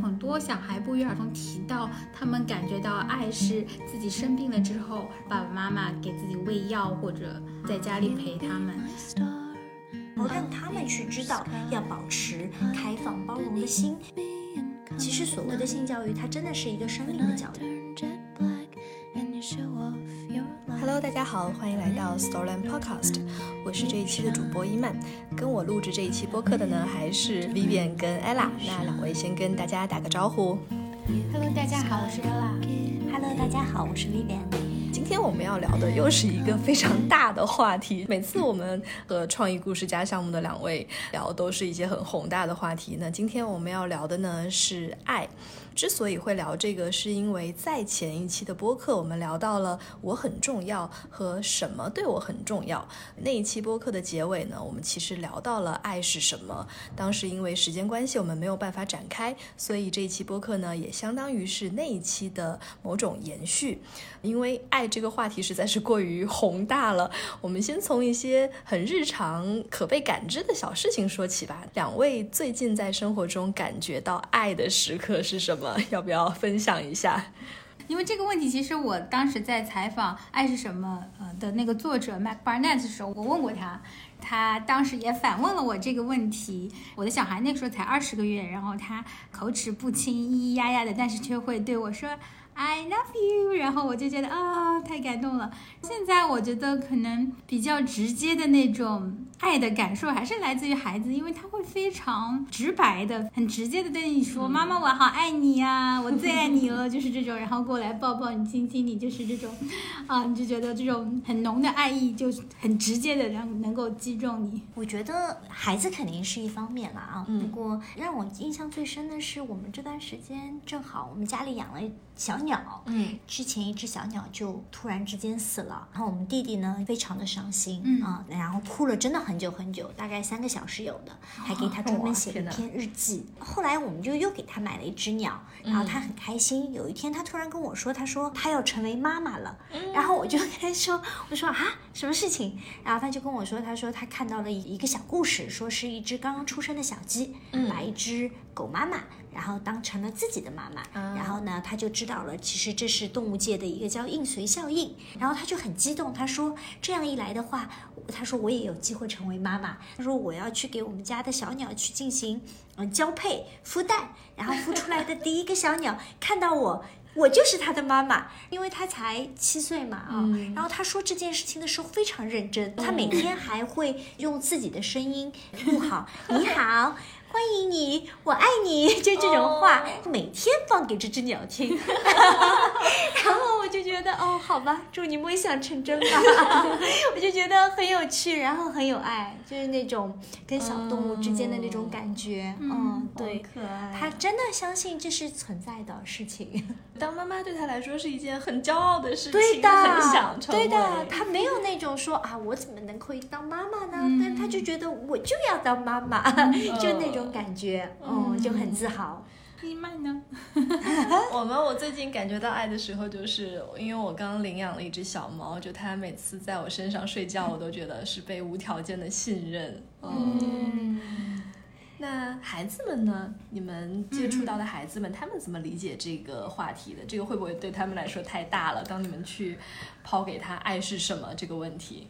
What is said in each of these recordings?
很多小孩不约而同提到，他们感觉到爱是自己生病了之后，爸爸妈妈给自己喂药或者在家里陪他们，然后让他们去知道要保持开放包容的心。其实所谓的性教育，它真的是一个生命的教育。Hello，大家好，欢迎来到 Storyland Podcast，我是这一期的主播伊曼。跟我录制这一期播客的呢，还是 Vivian 跟 Ella。那两位先跟大家打个招呼。Hello，大家好，我是 Ella。Hello，大家好，我是 Vivian。今天我们要聊的又是一个非常大的话题。每次我们和创意故事家项目的两位聊，都是一些很宏大的话题。那今天我们要聊的呢是爱。之所以会聊这个，是因为在前一期的播客，我们聊到了我很重要和什么对我很重要。那一期播客的结尾呢，我们其实聊到了爱是什么。当时因为时间关系，我们没有办法展开，所以这一期播客呢，也相当于是那一期的某种延续。因为爱这这个话题实在是过于宏大了，我们先从一些很日常、可被感知的小事情说起吧。两位最近在生活中感觉到爱的时刻是什么？要不要分享一下？因为这个问题，其实我当时在采访《爱是什么》呃的那个作者 Mac Barnett 的时候，我问过他，他当时也反问了我这个问题。我的小孩那个时候才二十个月，然后他口齿不清、咿咿呀呀的，但是却会对我说。I love you，然后我就觉得啊、太感动了。现在我觉得可能比较直接的那种爱的感受，还是来自于孩子，因为他会非常直白的、很直接的对你说：“妈妈，我好爱你呀、啊，我最爱你了。”就是这种，然后过来抱抱你、亲亲你，就是这种，啊，你就觉得这种很浓的爱意就很直接的让能够击中你。我觉得孩子肯定是一方面了啊，嗯不过让我印象最深的是，我们这段时间正好我们家里养了小鸟。嗯，之前一只小鸟就突然之间死了，然后我们弟弟呢非常的伤心，嗯啊，然后哭了真的很久很久，大概三个小时有的，还给他专门写了一篇日记。后来我们就又给他买了一只鸟，然后他很开心。有一天他突然跟我说，他说他要成为妈妈了，然后我就跟他说，我说啊什么事情？然后他就跟我说，他说他看到了一个小故事，说是一只刚刚出生的小鸡，把一只狗妈妈。然后当成了自己的妈妈，啊然后呢，他就知道了，其实这是动物界的一个叫应随效应。然后他就很激动，他说这样一来的话，他说我也有机会成为妈妈。他说我要去给我们家的小鸟去进行嗯、呃、交配孵蛋，然后孵出来的第一个小鸟 看到我。我就是他的妈妈，因为他才七岁嘛啊、嗯然后他说这件事情的时候非常认真，他每天还会用自己的声音 录好“你好”。欢迎你，我爱你，就这种话哦。每天放给这只鸟听，然后我就觉得哦，好吧，祝你梦想成真吧，我就觉得很有趣，然后很有爱，就是那种跟小动物之间的那种感觉，嗯，对，可爱。他真的相信这是存在的事情，当妈妈对他来说是一件很骄傲的事情，对的，很想成为。对的，他没有那种说啊，我怎么能可以当妈妈呢？嗯。但他就觉得我就要当妈妈，就那种感觉，嗯，就很自豪。伊曼呢？我们我最近感觉到爱的时候，就是因为我刚领养了一只小猫，就它每次在我身上睡觉，我都觉得是被无条件的信任。嗯，那孩子们呢？你们接触到的孩子们，他们怎么理解这个话题的？这个会不会对他们来说太大了？当你们去抛给他“爱是什么”这个问题，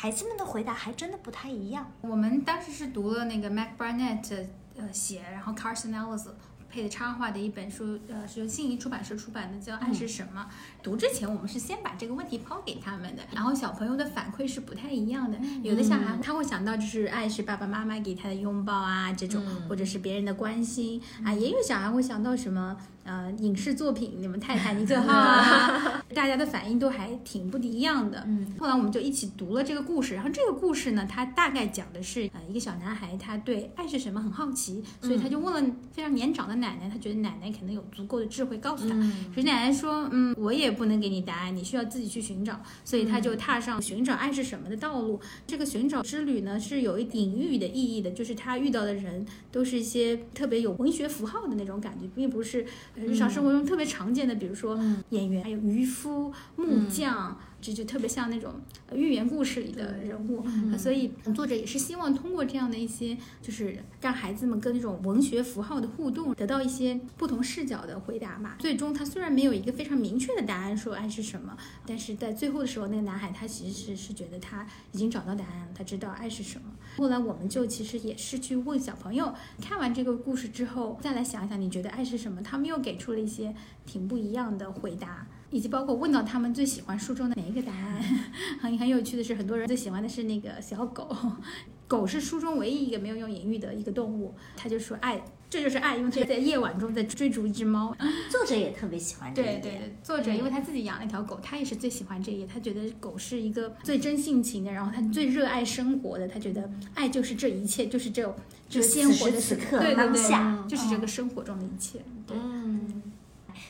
孩子们的回答还真的不太一样。我们当时是读了那个 Mac Barnett 呃写，然后 Carson Ellis 配的插画的一本书，呃，是由信宜出版社出版的，叫《爱是什么》。读之前，我们是先把这个问题抛给他们的，然后小朋友的反馈是不太一样的。有的小孩他会想到就是爱是爸爸妈妈给他的拥抱啊，这种，或者是别人的关心啊，也有小孩会想到什么。呃，影视作品，你们泰坦尼克号啊，大家的反应都还挺不一样的。嗯，后来我们就一起读了这个故事，然后这个故事呢，它大概讲的是呃一个小男孩，他对爱是什么很好奇，所以他就问了非常年长的奶奶，他觉得奶奶可能有足够的智慧告诉他。可是奶奶说，嗯，我也不能给你答案，你需要自己去寻找。所以他就踏上寻找爱是什么的道路。这个寻找之旅呢，是有一隐喻的意义的，就是他遇到的人都是一些特别有文学符号的那种感觉，并不是日常生活中特别常见的，比如说演员，还有渔夫、木匠。这就特别像那种呃寓言故事里的人物，呃所以作者也是希望通过这样的一些，就是让孩子们跟这种文学符号的互动，得到一些不同视角的回答嘛。最终他虽然没有一个非常明确的答案说爱是什么，但是在最后的时候，那个男孩他其实是是觉得他已经找到答案了，他知道爱是什么。后来我们就其实也是去问小朋友，看完这个故事之后，再来想想你觉得爱是什么，他们又给出了一些挺不一样的回答。以及包括问到他们最喜欢书中的哪一个答案，很很有趣的是，很多人最喜欢的是那个小狗，狗是书中唯一一个没有用隐喻的一个动物，他就说爱，这就是爱，因为他在夜晚中在追逐一只猫。作者也特别喜欢这对对对，作者因为他自己养了一条狗，他也是最喜欢这一页，他觉得狗是一个最真性情的，然后他最热爱生活的，他觉得爱就是这一切，就是这就鲜活的此刻对对对，就是这个生活中的一切。嗯。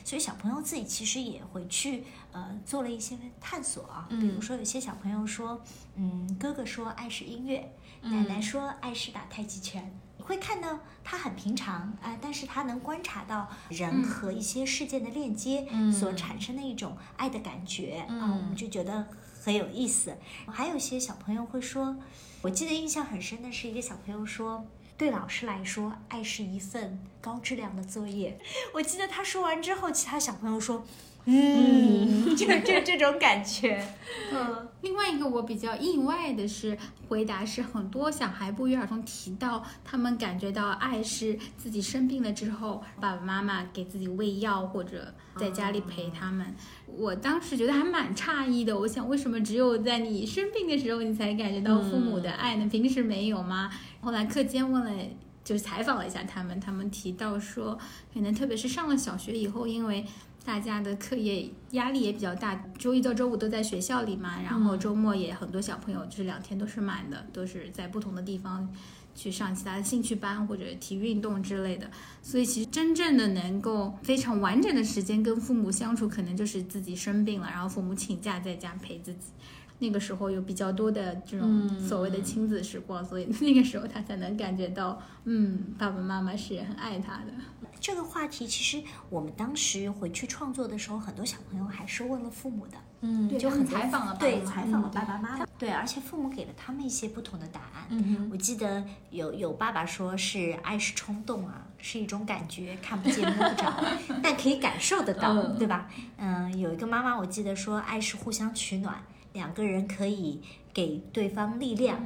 所以小朋友自己其实也回去，呃，做了一些探索啊。比如说，有些小朋友说，嗯，哥哥说爱是音乐，奶奶说爱是打太极拳。你会看到他很平常啊，但是他能观察到人和一些事件的链接所产生的一种爱的感觉啊，我们就觉得很有意思。还有些小朋友会说，我记得印象很深的是一个小朋友说。对老师来说，爱是一份高质量的作业。我记得他说完之后，其他小朋友说。嗯，就就这种感觉。嗯，另外一个我比较意外的是，回答是很多小孩不约而同提到，他们感觉到爱是自己生病了之后，爸爸妈妈给自己喂药或者在家里陪他们。我当时觉得还蛮诧异的，我想为什么只有在你生病的时候你才感觉到父母的爱呢？平时没有吗？后来课间问了，就是采访了一下他们，他们提到说，可能特别是上了小学以后，因为大家的课业压力也比较大，周一到周五都在学校里嘛，然后周末也很多小朋友就是两天都是满的，都是在不同的地方去上其他的兴趣班或者体育运动之类的，所以其实真正的能够非常完整的时间跟父母相处，可能就是自己生病了，然后父母请假在家陪自己，那个时候有比较多的这种所谓的亲子时光，所以 那个时候他才能感觉到，嗯，爸爸妈妈是很爱他的。这个话题其实我们当时回去创作的时候，很多小朋友还是问了父母的，嗯，就很采访了，对，采访了爸爸妈妈，对，而且父母给了他们一些不同的答案。嗯我记得有有爸爸说是爱是冲动啊，是一种感觉，看不见摸不着，但可以感受得到，对吧？嗯，有一个妈妈我记得说爱是互相取暖，两个人可以。给对方力量，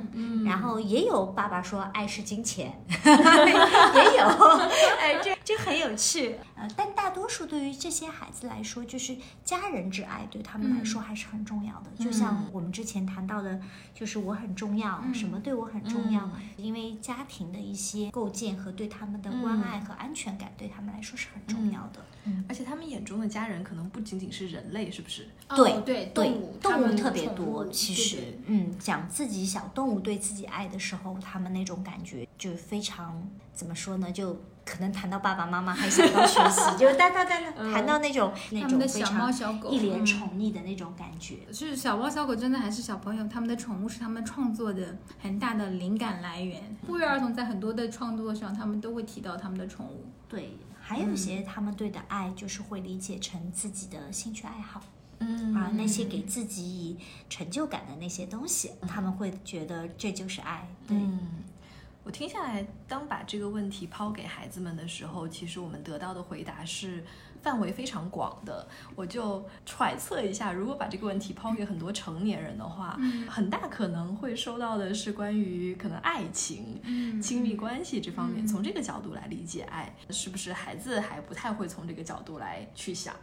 然后也有爸爸说爱是金钱，也有，哎，这这很有趣。呃，但大多数对于这些孩子来说，就是家人之爱对他们来说还是很重要的。就像我们之前谈到的，就是我很重要，什么对我很重要，因为家庭的一些构建和对他们的关爱和安全感对他们来说是很重要的。嗯，而且他们眼中的家人可能不仅仅是人类，是不是？对对对，动物特别多，其实，嗯，讲自己小动物对自己爱的时候，他们那种感觉就非常怎么说呢？就可能谈到爸爸妈妈还想到学习，就哒哒哒的谈到那种那种小猫小狗一脸宠溺的那种感觉。是小猫小狗真的还是小朋友？他们的宠物是他们创作的很大的灵感来源。不约而同在很多的创作上，他们都会提到他们的宠物。对。还有一些他们对的爱，就是会理解成自己的兴趣爱好，嗯啊，那些给自己以成就感的那些东西，他们会觉得这就是爱。对，我听下来，当把这个问题抛给孩子们的时候，其实我们得到的回答是。范围非常广的，我就揣测一下，如果把这个问题抛给很多成年人的话，很大可能会收到的是关于可能爱情、亲密关系这方面，从这个角度来理解爱，是不是孩子还不太会从这个角度来去想？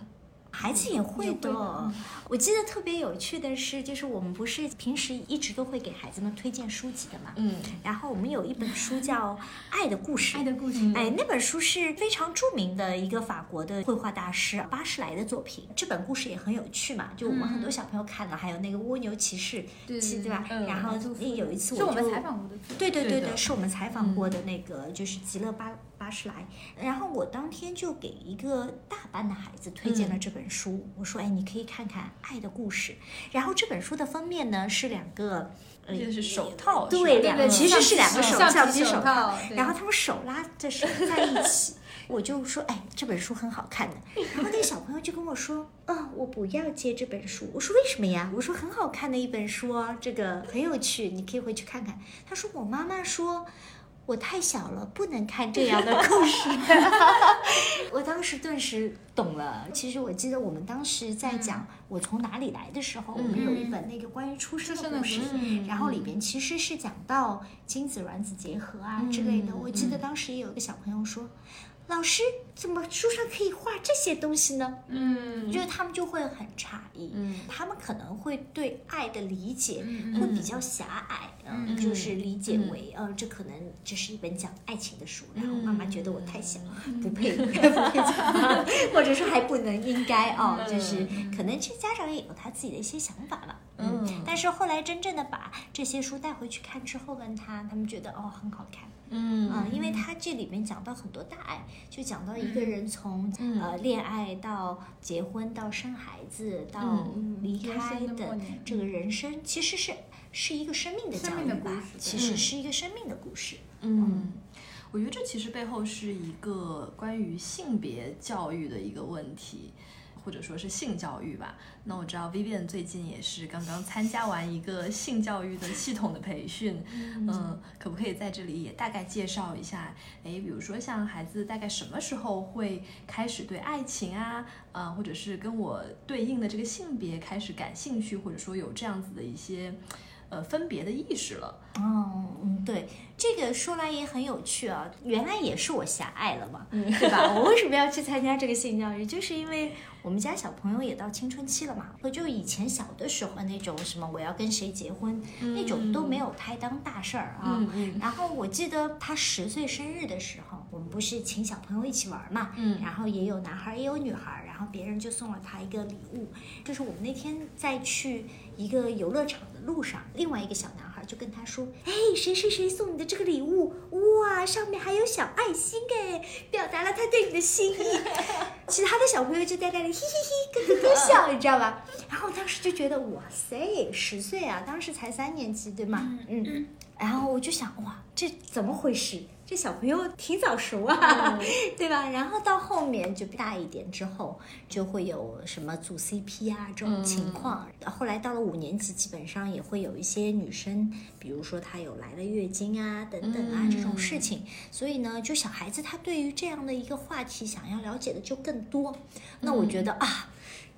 孩子也会的。我记得特别有趣的是，就是我们不是平时一直都会给孩子们推荐书籍的嘛。嗯。然后我们有一本书叫《爱的故事》。爱的故事。哎，那本书是非常著名的一个法国的绘画大师巴士莱的作品。这本故事也很有趣嘛，就我们很多小朋友看了，还有那个蜗牛骑士，对对吧？然后有一次我们采访过的。对对对对，是我们采访过的那个，就是极乐巴。巴士来，然后我当天就给一个大班的孩子推荐了这本书。我说：“哎，你可以看看《爱的故事》。”然后这本书的封面呢是两个，呃，是手套，对，两个其实是两个手橡皮手套，然后他们手拉着手在一起。我就说：“哎，这本书很好看的。”然后那个小朋友就跟我说：“哦，我不要借这本书。”我说：“为什么呀？”我说：“很好看的一本书哦，这个很有趣，你可以回去看看。”他说：“我妈妈说。”我太小了，不能看这样的故事。我当时顿时懂了。其实我记得我们当时在讲我从哪里来的时候，我们有一本那个关于出生的故事，然后里边其实是讲到精子卵子结合啊之类的。我记得当时也有一个小朋友说。老师，怎么书上可以画这些东西呢？嗯，就是他们就会很诧异，嗯，他们可能会对爱的理解会比较狭隘，嗯，就是理解为，呃，这可能这是一本讲爱情的书，然后妈妈觉得我太小，不配，不配讲，或者说还不能应该哦，就是可能这家长也有他自己的一些想法吧，嗯，但是后来真正的把这些书带回去看之后，问他，他们觉得哦很好看。嗯。啊，因为他这里面讲到很多大爱，就讲到一个人从呃恋爱到结婚到生孩子到离开的这个人生，其实是是一个生命的教育吧，其实是一个生命的故事。嗯，我觉得这其实背后是一个关于性别教育的一个问题。或者说是性教育吧。那我知道 Vivian 最近也是刚刚参加完一个性教育的系统的培训，嗯，可不可以在这里也大概介绍一下？哎，比如说像孩子大概什么时候会开始对爱情啊，啊，或者是跟我对应的这个性别开始感兴趣，或者说有这样子的一些。呃，分别的意识了。嗯嗯，对，这个说来也很有趣啊。原来也是我狭隘了嘛，对吧？我为什么要去参加这个性教育？就是因为我们家小朋友也到青春期了嘛。我就以前小的时候那种什么我要跟谁结婚那种都没有太当大事儿啊。然后我记得他十岁生日的时候，我们不是请小朋友一起玩嘛。嗯。然后也有男孩也有女孩，然后别人就送了他一个礼物，就是我们那天在去一个游乐场的。路上，另外一个小男孩就跟他说：“哎，谁谁谁送你的这个礼物？哇，上面还有小爱心哎，表达了他对你的心意。”其他的小朋友就在那里嘿嘿嘿咯咯咯笑，你知道吧？然后当时就觉得哇塞，十岁啊，当时才三年级对吗？嗯，然后我就想哇，这怎么回事？这小朋友挺早熟啊，对吧？然后到后面就大一点之后，就会有什么组 CP 啊这种情况。后来到了五年级，基本上也会有一些女生，比如说她有来了月经啊等等啊这种事情。所以呢，就小孩子他对于这样的一个话题想要了解的就更多。那我觉得啊。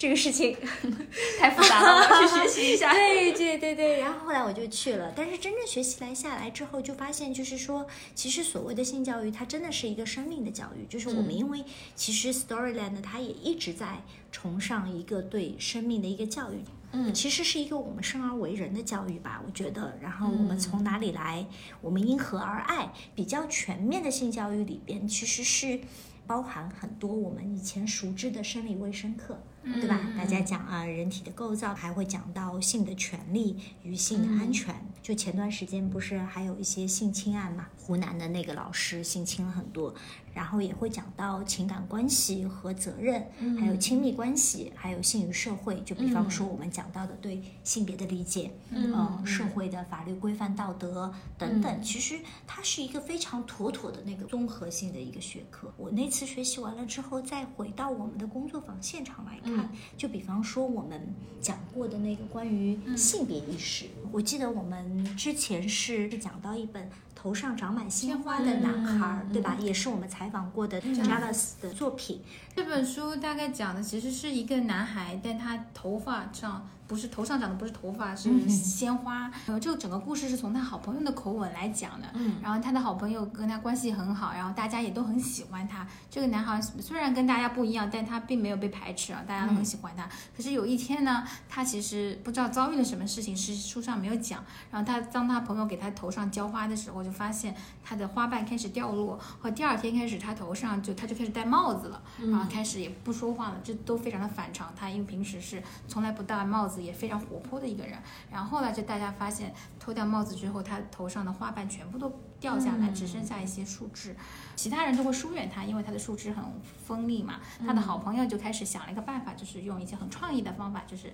这个事情 太复杂了，我要去学习一下。对对对对，然后后来我就去了，但是真正学习来下来之后，就发现就是说，其实所谓的性教育，它真的是一个生命的教育。就是我们因为其实 Storyland 它也一直在崇尚一个对生命的一个教育，嗯，其实是一个我们生而为人的教育吧，我觉得。然后我们从哪里来，我们因何而爱，比较全面的性教育里边，其实是包含很多我们以前熟知的生理卫生课。对吧？大家讲啊，人体的构造，还会讲到性的权利与性的安全。就前段时间不是还有一些性侵案嘛？湖南的那个老师性侵了很多，然后也会讲到情感关系和责任，还有亲密关系，还有性与社会。就比方说我们讲到的对性别的理解，嗯，社会的法律规范、道德等等，其实它是一个非常妥妥的那个综合性的一个学科。我那次学习完了之后，再回到我们的工作坊现场来看，就比方说我们讲过的那个关于性别意识，我记得我们之前是讲到一本。头上长满鲜花的男孩，对吧？也是我们采访过的 Jalas 的作品。这本书大概讲的其实是一个男孩，但他头发上。不是头上长的不是头发，是鲜花。然后这个整个故事是从他好朋友的口吻来讲的。嗯，然后他的好朋友跟他关系很好，然后大家也都很喜欢他。这个男孩虽然跟大家不一样，但他并没有被排斥啊，大家都很喜欢他。可是有一天呢，他其实不知道遭遇了什么事情，是书上没有讲。然后他当他朋友给他头上浇花的时候，就发现他的花瓣开始掉落。和第二天开始，他头上就他就开始戴帽子了，然后开始也不说话了，这都非常的反常。他因为平时是从来不戴帽子。也非常活泼的一个人，然后后来就大家发现脱掉帽子之后，他头上的花瓣全部都掉下来，只剩下一些树枝。其他人都会疏远他，因为他的树枝很锋利嘛。他的好朋友就开始想了一个办法，就是用一些很创意的方法，就是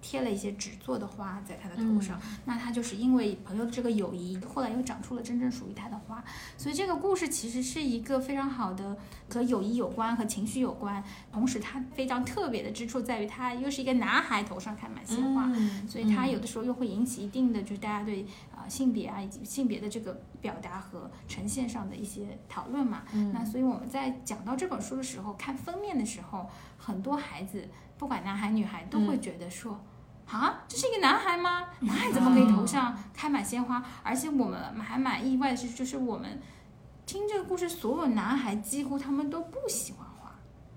贴了一些纸做的花在他的头上。那他就是因为朋友的这个友谊，后来又长出了真正属于他的花。所以这个故事其实是一个非常好的和友谊有关、和情绪有关，同时它非常特别的之处在于，他又是一个男孩头上开满鲜花，所以他有的时候又会引起一定的就是大家对呃性别啊以及性别的这个表达和呈现上的一些讨论嘛。嗯那所以我们在讲到这本书的时候，看封面的时候，很多孩子不管男孩女孩都会觉得说。啊，这是一个男孩吗？男孩怎么可以头上开满鲜花？而且我们还蛮意外的是，就是我们听这个故事，所有男孩几乎他们都不喜欢花，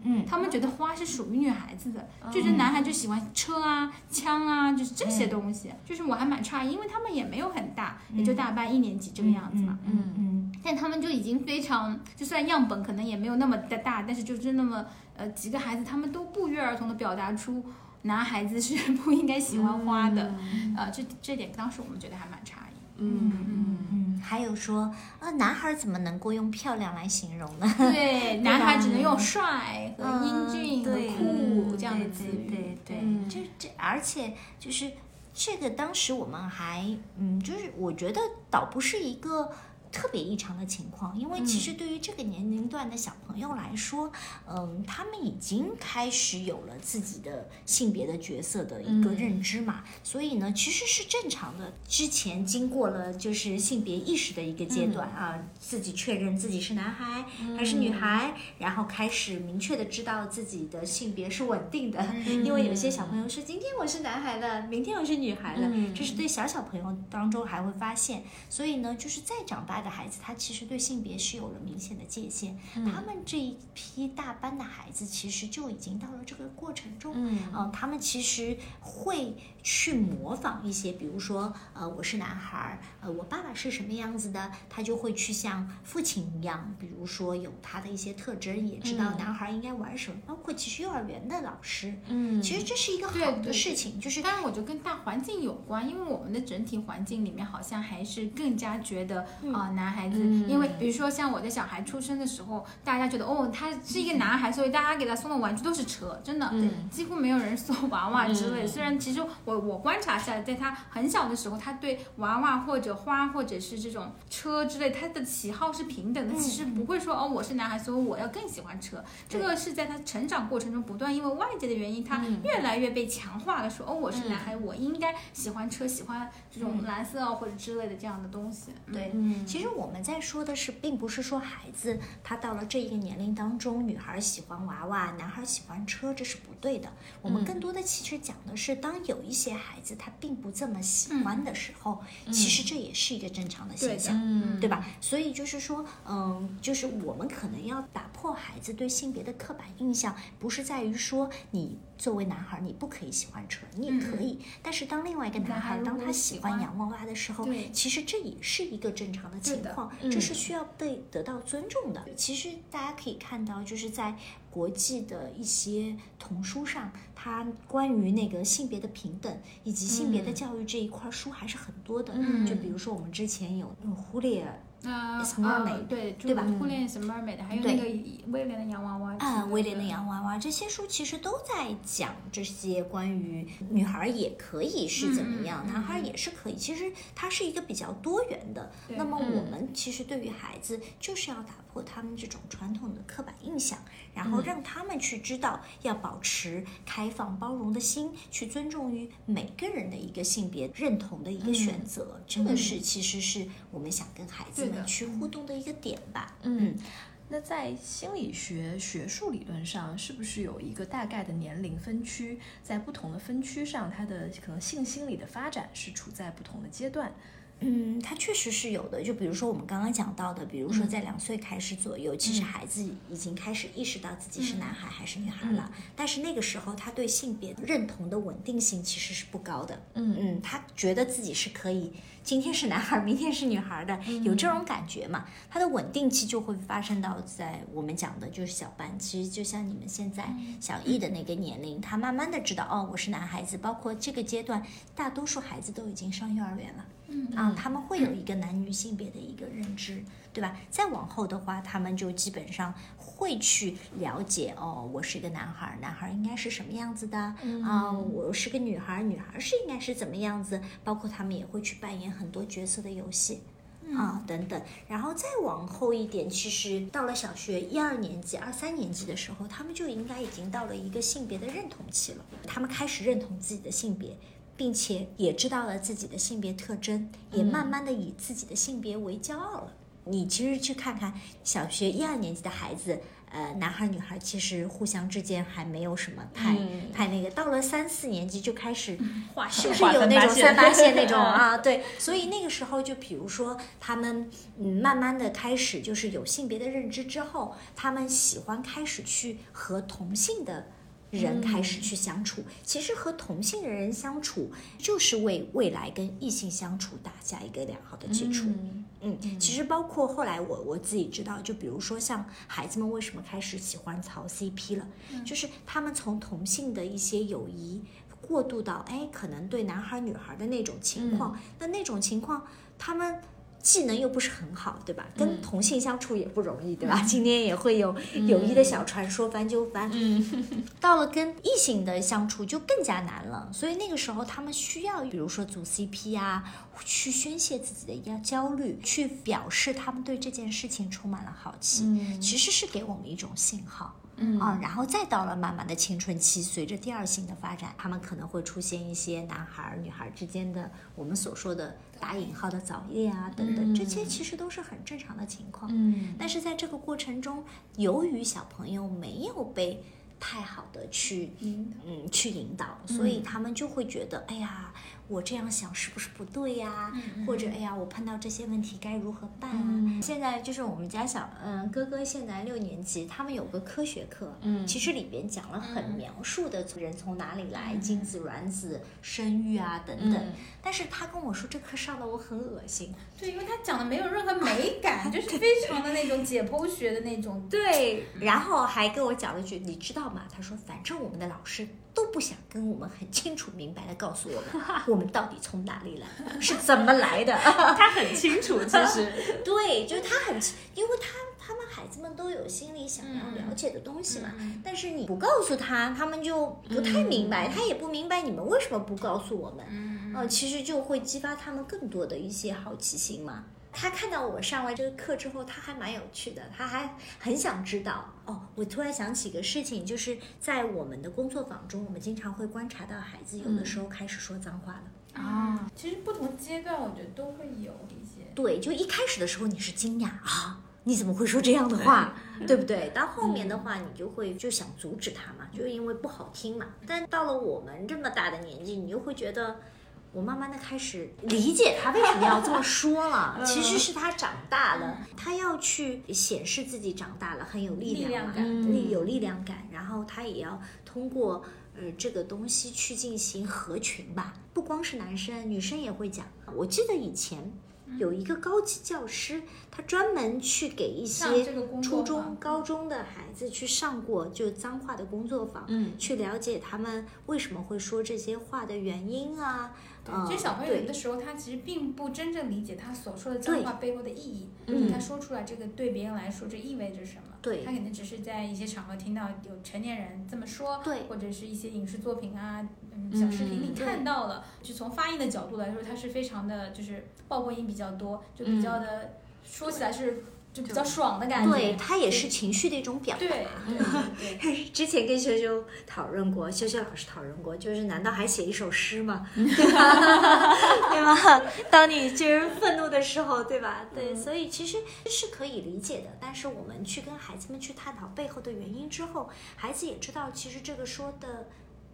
嗯他们觉得花是属于女孩子的，就是男孩就喜欢车啊、枪啊，就是这些东西。就是我还蛮诧异，因为他们也没有很大，也就大班一年级这个样子嘛。嗯嗯但他们就已经非常，就算样本可能也没有那么的大，但是就是那么呃几个孩子，他们都不约而同的表达出男孩子是不应该喜欢花的，呃，这这点当时我们觉得还蛮诧异。嗯嗯嗯，还有说，呃，男孩怎么能够用漂亮来形容呢？对，男孩只能用帅和英俊酷这样的词对语。对对，嗯就这，而且就是这个，当时我们还嗯，就是我觉得倒不是一个。特别异常的情况，因为其实对于这个年龄段的小朋友来说，嗯，他们已经开始有了自己的性别的角色的一个认知嘛，所以呢，其实是正常的。之前经过了就是性别意识的一个阶段啊，自己确认自己是男孩还是女孩，然后开始明确的知道自己的性别是稳定的，因为有些小朋友是今天我是男孩的，明天我是女孩的，嗯。这是对小小朋友当中还会发现，所以呢，就是再长大的孩子，他其实对性别是有了明显的界限。他们这一批大班的孩子，其实就已经到了这个过程中，嗯呃他们其实会去模仿一些，比如说，呃，我是男孩儿，呃，我爸爸是什么样子的，他就会去像父亲一样，比如说有他的一些特征，也知道嗯男孩儿应该玩什么。包括其实幼儿园的老师，嗯其实这是一个好的事情，就是当然，我觉得跟大环境有关，因为我们的整体环境里面好像还是更加觉得啊、呃男孩子，嗯。因为比如说像我的小孩出生的时候，大家觉得哦他是一个男孩，所以大家给他送的玩具都是车，真的，嗯几乎没有人送娃娃之类。嗯虽然其实我我观察下来，在他很小的时候，他对娃娃或者花或者是这种车之类，他的喜好是平等的，其实不会说哦我是男孩，所以我要更喜欢车。这个是在他成长过程中不断因为外界的原因，他越来越被强化了，说哦我是男孩，我应该喜欢车，喜欢这种蓝色啊或者之类的这样的东西。嗯。对，嗯。其实我们在说的是，并不是说孩子他到了这一个年龄当中，女孩喜欢娃娃，男孩喜欢车，这是不对的。我们更多的其实讲的是，当有一些孩子他并不这么喜欢的时候，其实这也是一个正常的现象。嗯对吧？所以就是说，嗯，就是我们可能要打破孩子对性别的刻板印象，不是在于说你作为男孩你不可以喜欢车，你也可以。但是当另外一个男孩当他喜欢洋娃娃的时候，其实这也是一个正常的情况，嗯这是需要被得到尊重的。其实大家可以看到，就是在国际的一些童书上，它关于那个性别的平等以及性别的嗯教育这一块书还是很多的。嗯就比如说我们之前有嗯忽略啊 It's mermaid，呃对对吧忽略是 mermaid，还有对那个威廉的洋娃娃啊，威廉的洋。娃娃这些书其实都在讲这些关于女孩也可以是怎么样，嗯嗯嗯男孩也是可以。其实它是一个比较多元的。那么嗯我们其实对于孩子就是要打破他们这种传统的刻板印象，然后嗯让他们去知道要保持开放包容的心，去尊重于每个人的一个性别认同的一个选择。这个是其实是我们想跟孩子们去互动的一个点吧。嗯，那在心理学学术理论上，是不是有一个大概的年龄分区？在不同的分区上，它的可能性心理的发展是处在不同的阶段。嗯，它确实是有的。就比如说我们刚刚讲到的，比如说在两岁开始左右，其实孩子已经开始意识到自己是男孩还是女孩了。但是那个时候，他对性别认同的稳定性其实是不高的。嗯嗯，他觉得自己是可以今天是男孩，明天是女孩的，有这种感觉嘛？他的稳定期就会发生到在我们讲的就是小班，其实就像你们现在小一的那个年龄，他慢慢的知道哦，我是男孩子，包括这个阶段，大多数孩子都已经上幼儿园了。啊，他们会有一个男女性别的一个认知，对吧？再往后的话，他们就基本上会去了解哦，我是一个男孩，男孩应该是什么样子的啊？我是个女孩，女孩是应该是怎么样子？包括他们也会去扮演很多角色的游戏。啊，等等，然后再往后一点，其实到了小学一二年级、二三年级的时候，他们就应该已经到了一个性别的认同期了。他们开始认同自己的性别，并且也知道了自己的性别特征，也慢慢的以自己的性别为骄傲了。你其实去看看小学一二年级的孩子，呃，男孩女孩其实互相之间还没有什么太、嗯太那个，到了三四年级就开始划是不是有那种三八线那种啊？对，所以那个时候就比如说他们嗯，慢慢的开始就是有性别的认知之后，他们喜欢开始去和同性的。人开始去相处，其实和同性的人相处，就是为未来跟异性相处打下一个良好的基础。嗯嗯，其实包括后来我我自己知道，就比如说像孩子们为什么开始喜欢曹 CP 了，就是他们从同性的一些友谊过渡到哎，可能对男孩女孩的那种情况，那那种情况他们。技能又不是很好，对吧？跟同性相处也不容易，对吧？今天也会有友谊的小船说，翻就翻。嗯 到了跟异性的相处就更加难了，所以那个时候他们需要，比如说组 CP 啊，去宣泄自己的焦焦虑，去表示他们对这件事情充满了好奇，嗯其实是给我们一种信号。嗯。啊，然后再到了慢慢的青春期，随着第二性的发展，他们可能会出现一些男孩儿、女孩儿之间的我们所说的打引号的早恋啊等等，这些其实都是很正常的情况。嗯。但是在这个过程中，由于小朋友没有被太好的去引嗯去引导，所以他们就会觉得，哎呀，我这样想是不是不对呀？或者哎呀，我碰到这些问题该如何办啊？嗯现在就是我们家小嗯哥哥现在六年级，他们有个科学课，嗯其实里边讲了很描述的人从哪里来，精子、卵子、生育啊等等。嗯但是他跟我说这课上的我很恶心，对，因为他讲的没有任何美感，就是非常的那种解剖学的那种。对，然后还跟我讲了一句，你知道吗？他说，反正我们的老师都不想跟我们很清楚明白的告诉我们，我们到底从哪里来，是怎么来的。他很清楚，其实，对，就是他很，因为他他们孩子们都有心里想要了解的东西嘛，但是你不告诉他，他们就不太明白，他也不明白你们为什么不告诉我们。嗯呃，其实就会激发他们更多的一些好奇心嘛。他看到我上完这个课之后，他还蛮有趣的，他还很想知道。哦，我突然想起个事情，就是在我们的工作坊中，我们经常会观察到孩子有的时候开始说脏话了。啊，其实不同阶段我觉得都会有一些。对，就一开始的时候你是惊讶啊，你怎么会说这样的话，对不对？到后面的话，你就会就想阻止他嘛，就是因为不好听嘛。但到了我们这么大的年纪，你又会觉得。我慢慢的开始理解他为什么要这么说了，其实是他长大了，他要去显示自己长大了，很有力量感。力有力量感，然后他也要通过呃这个东西去进行合群吧，不光是男生，女生也会讲。我记得以前有一个高级教师，他专门去给一些初中、高中的孩子去上过就脏话的工作坊，嗯去了解他们为什么会说这些话的原因啊。对，呃其实小朋友有的时候他其实并不真正理解他所说的脏话背后的意义，嗯他说出来这个对别人来说这意味着什么？对。他可能只是在一些场合听到有成年人这么说，对。或者是一些影视作品啊、嗯小视频里看到了，就从发音的角度来说，它是非常的，就是爆破音比较多，就比较的说起来是就比较爽的感觉。对，它也是情绪的一种表达。对。之前跟修修讨论过，修修老师讨论过，就是难道还写一首诗吗？对吧？对吧？当你就是愤怒的时候，对吧？对，所以其实是可以理解的。但是我们去跟孩子们去探讨背后的原因之后，孩子也知道，其实这个说的。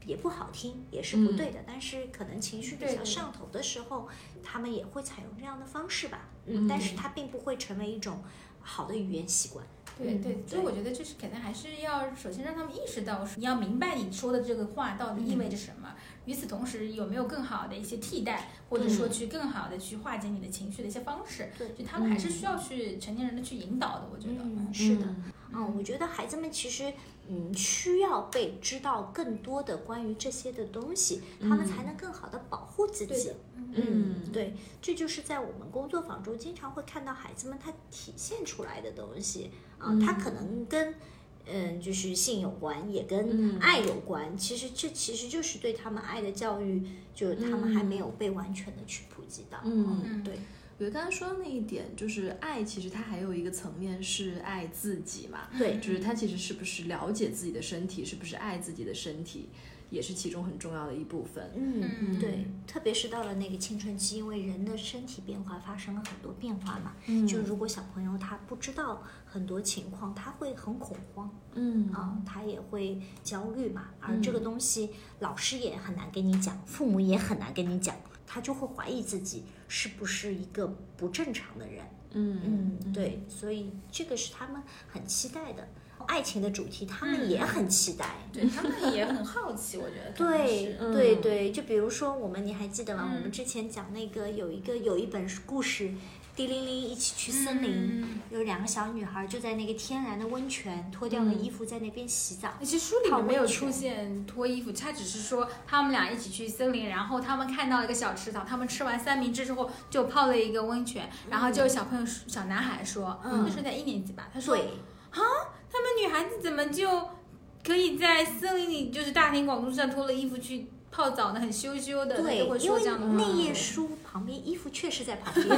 也不好听，也是不对的，但是可能情绪比较上头的时候，他们也会采用这样的方式吧。嗯，但是它并不会成为一种好的语言习惯。对对嗯，所以我觉得就是可能还是要首先让他们意识到，你要明白你说的这个话到底意味着什么。与此同时，有没有更好的一些替代，或者说去更好的去化解你的情绪的一些方式？对就他们还是需要去成年人的去引导的。我觉得，嗯，是的。嗯，我觉得孩子们其实嗯需要被知道更多的关于这些的东西，他们才能更好的保护自己。嗯，对，这就是在我们工作坊中经常会看到孩子们他体现出来的东西啊，他可能跟。嗯，就是性有关，也跟爱有关。其实这其实就是对他们爱的教育，就是他们还没有被完全的去普及到。嗯对，我觉得刚才说的那一点，就是爱，其实它还有一个层面是爱自己嘛，对就是他其实是不是了解自己的身体，是不是爱自己的身体。也是其中很重要的一部分。嗯，对，特别是到了那个青春期，因为人的身体变化发生了很多变化嘛。嗯就如果小朋友他不知道很多情况，他会很恐慌，嗯啊、他也会焦虑嘛。而这个东西，老师也很难跟你讲，父母也很难跟你讲，他就会怀疑自己是不是一个不正常的人。嗯嗯，对，所以这个是他们很期待的。爱情的主题，他们也很期待。对他们也很好奇，我觉得对嗯对对，就比如说我们，你还记得吗？嗯我们之前讲那个有一个有一本故事，滴铃铃一起去森林，嗯。有两个小女孩就在那个天然的温泉脱掉了衣服，在那边洗澡。其实书里面没有出现脱衣服，他只是说他们俩一起去森林，然后他们看到了一个小池塘，他们吃完三明治之后就泡了一个温泉，然后就有小朋友小男孩说，嗯那时候在一年级吧，他说啊，他们女孩子怎么就可以在森林里就是大庭广众之下脱了衣服去泡澡呢？很羞羞的，对就会，因为说这样的话。那页书旁边衣服确实在旁边。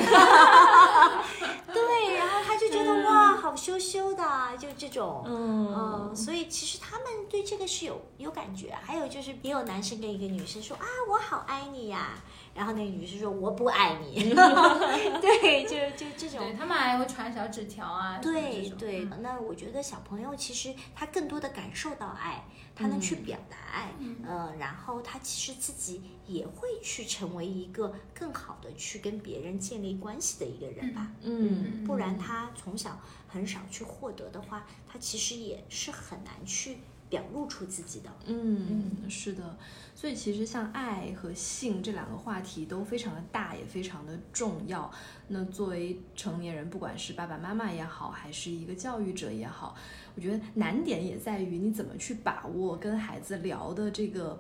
对，然后他就觉得哇，好羞羞的啊，就这种。嗯。嗯，所以其实他们对这个是有有感觉，还有就是也有男生跟一个女生说啊，我好爱你呀、然后那个女生说我不爱你，对，就就这种。对他们还会传小纸条啊，对对，那我觉得小朋友其实他更多的感受到爱，他能去表达爱，嗯、然后他其实自己也会去成为一个更好的去跟别人建立关系的一个人吧。嗯不然他从小很少去获得的话，他其实也是很难去表露出自己的。嗯，是的，所以其实像爱和性这两个话题都非常的大，也非常的重要。那作为成年人，不管是爸爸妈妈也好，还是一个教育者也好，我觉得难点也在于你怎么去把握跟孩子聊的这个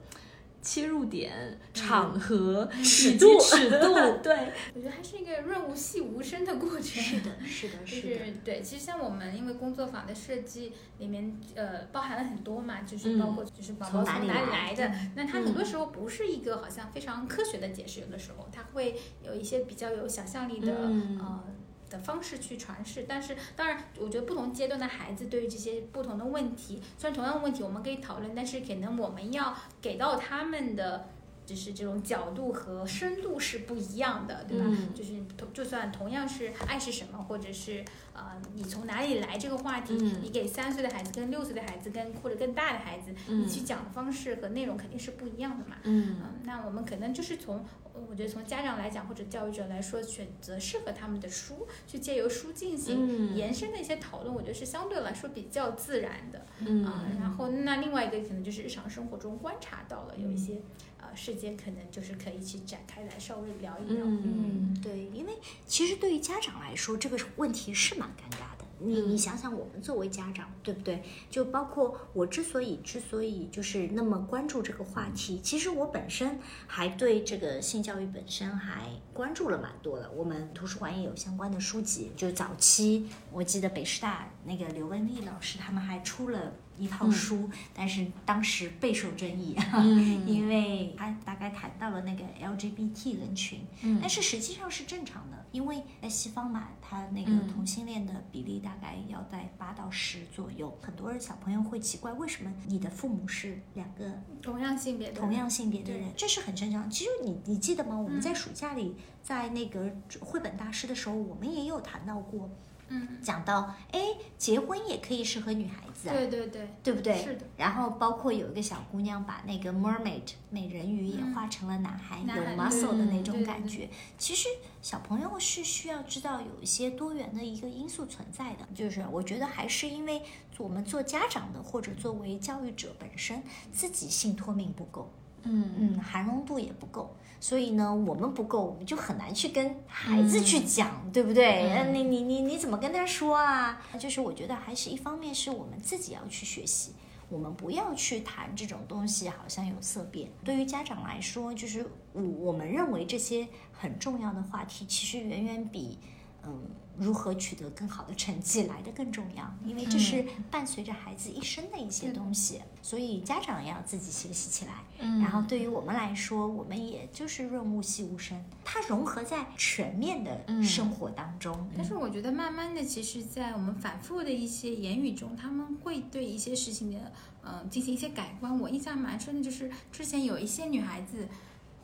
切入点、场合、尺度尺度，对，我觉得还是一个润物细无声的过程。是的，是的，就是的。是对，其实像我们因为工作坊的设计里面，呃，包含了很多嘛，就是包括就是宝宝从哪里来来的，那它很多时候不是一个好像非常科学的解释，有的时候它会有一些比较有想象力的，嗯呃。的方式去传世，但是当然，我觉得不同阶段的孩子对于这些不同的问题，虽然同样的问题我们可以讨论，但是可能我们要给到他们的就是这种角度和深度是不一样的，对吧？嗯就是同就算同样是爱是什么，或者是呃你从哪里来这个话题，嗯你给三岁的孩子跟六岁的孩子跟或者更大的孩子，嗯你去讲的方式和内容肯定是不一样的嘛。嗯嗯，那我们可能就是从，呃我觉得从家长来讲或者教育者来说，选择适合他们的书，去借由书进行嗯延伸的一些讨论，我觉得是相对来说比较自然的。嗯啊，然后那另外一个可能就是日常生活中观察到了有一些呃事件，可能就是可以去展开来稍微聊一聊。嗯嗯，对，因为其实对于家长来说，这个问题是蛮尴尬的。你你想想，我们作为家长，对不对？就包括我之所以之所以就是那么关注这个话题，其实我本身还对这个性教育本身还关注了蛮多的。我们图书馆也有相关的书籍，就早期我记得北师大那个刘文丽老师他们还出了一套书，但是当时备受争议，嗯 因为他大概谈到了那个 LGBT 人群，嗯但是实际上是正常的，因为在西方嘛，他那个嗯同性恋的比例大概要在八到十左右。很多人小朋友会奇怪，为什么你的父母是两个同样性别的，同样性别的人？这是很正常。其实你你记得吗？我们嗯在暑假里，在那个绘本大师的时候，我们也有谈到过，嗯，讲到哎，结婚也可以适合女孩子啊，对对对，对不对？是的。然后包括有一个小姑娘把那个 mermaid 美人鱼也画成了男孩，有 muscle 的那种感觉。其实小朋友是需要知道有一些多元的一个因素存在的，就是我觉得还是因为我们做家长的或者作为教育者本身自己性脱命不够，嗯嗯，含容度也不够。所以呢，我们不够，我们就很难去跟孩子去讲，对不对？嗯呃你你你你怎么跟他说啊？就是我觉得还是一方面是我们自己要去学习，我们不要去谈这种东西，好像有色变。对于家长来说，就是我我们认为这些很重要的话题，其实远远比嗯，如何取得更好的成绩来的更重要，因为这是伴随着孩子一生的一些东西，所以家长要自己学习起来。嗯然后对于我们来说，我们也就是润物细无声，它融合在全面的生活当中。但是我觉得慢慢的，其实，在我们反复的一些言语中，他们会对一些事情的，嗯、进行一些改观。我印象蛮深的，就是之前有一些女孩子。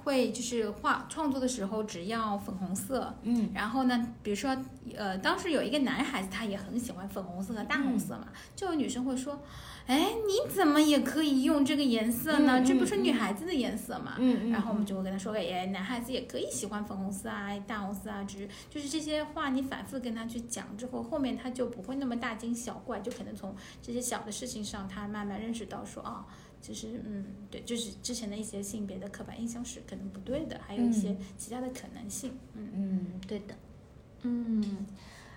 会就是画创作的时候只要粉红色，嗯，然后呢，比如说，呃，当时有一个男孩子，他也很喜欢粉红色和大红色嘛，就有女生会说，哎，你怎么也可以用这个颜色呢？嗯这不是嗯女孩子的颜色嘛？嗯嗯然后我们就会跟他说，哎，男孩子也可以喜欢粉红色啊、大红色啊，只是就是这些话你反复跟他去讲之后，后面他就不会那么大惊小怪，就可能从这些小的事情上，他慢慢认识到说，啊，其实嗯，对，就是之前的一些性别的刻板印象是可能不对的，还有一些其他的可能性，嗯。嗯，对的。嗯，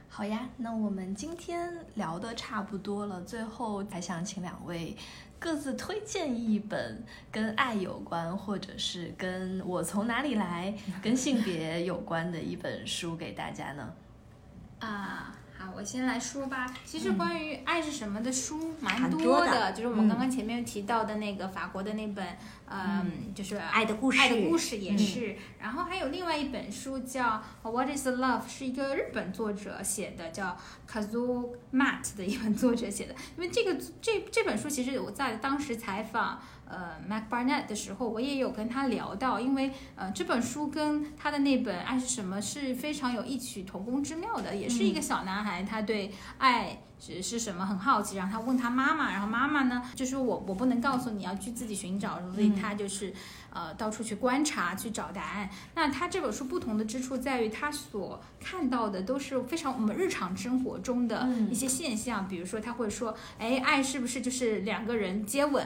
好呀，那我们今天聊的差不多了，最后还想请两位各自推荐一本跟爱有关，或者是跟我从哪里来、跟性别有关的一本书给大家呢？啊，好，我先来说吧。其实关于爱是什么的书蛮蛮多多的就是我们刚刚前面提到的那个法国的那本，嗯，就是爱的故事爱的故事也嗯是。然后还有另外一本书叫《What Is Love》，是一个日本作者写的，叫 Kazuo Mat 的一本作者写的。因为这个这这本书，其实我在当时采访。呃，Mac Barnett 的时候，我也有跟他聊到，因为呃这本书跟他的那本《爱是什么》是非常有异曲同工之妙的，也是一个小男孩，他对爱是是什么很好奇，然后他问他妈妈，然后妈妈呢就说我我不能告诉你，要去自己寻找，所以他就是呃到处去观察去找答案。那他这本书不同的之处在于，他所看到的都是非常我们日常生活中的一些现象，比如说他会说，哎，爱是不是就是两个人接吻，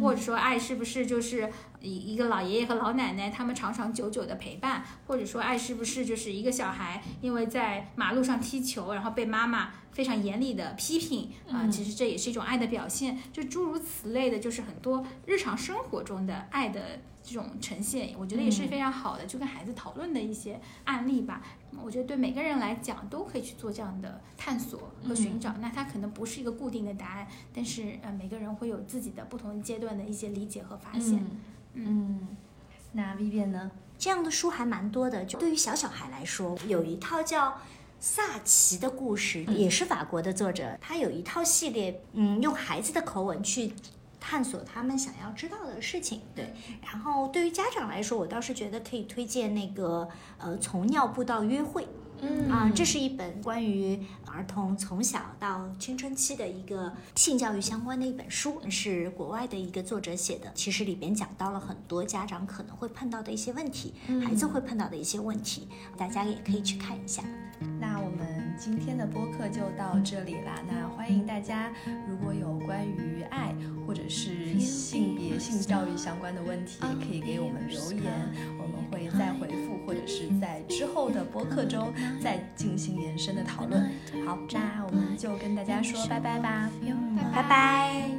或者说爱是不是就是一一个老爷爷和老奶奶他们长长久久的陪伴，或者说爱是不是就是一个小孩因为在马路上踢球，然后被妈妈非常严厉的批评啊、其实这也是一种爱的表现，就诸如此类的，就是很多日常生活中的爱的这种呈现，我觉得也是非常好的，就跟孩子讨论的一些案例吧。我觉得对每个人来讲都可以去做这样的探索和寻找。那它可能不是一个固定的答案，但是呃，每个人会有自己的不同阶段的一些理解和发现。嗯，那 Vivian 呢？这样的书还蛮多的。就对于小小孩来说，有一套叫《萨奇的故事》，也是法国的作者，他有一套系列，嗯，用孩子的口吻去。探索他们想要知道的事情，对。然后对于家长来说，我倒是觉得可以推荐那个呃，从尿布到约会，嗯啊，这是一本关于儿童从小到青春期的一个性教育相关的一本书，是国外的一个作者写的。其实里边讲到了很多家长可能会碰到的一些问题，孩子会碰到的一些问题，大家也可以去看一下。那我们今天的播客就到这里啦。那欢迎大家，如果有关于爱或者是性别、性教育相关的问题，也可以给我们留言，我们会再回复，或者是在之后的播客中再进行延伸的讨论。好，那我们就跟大家说拜拜吧。拜拜。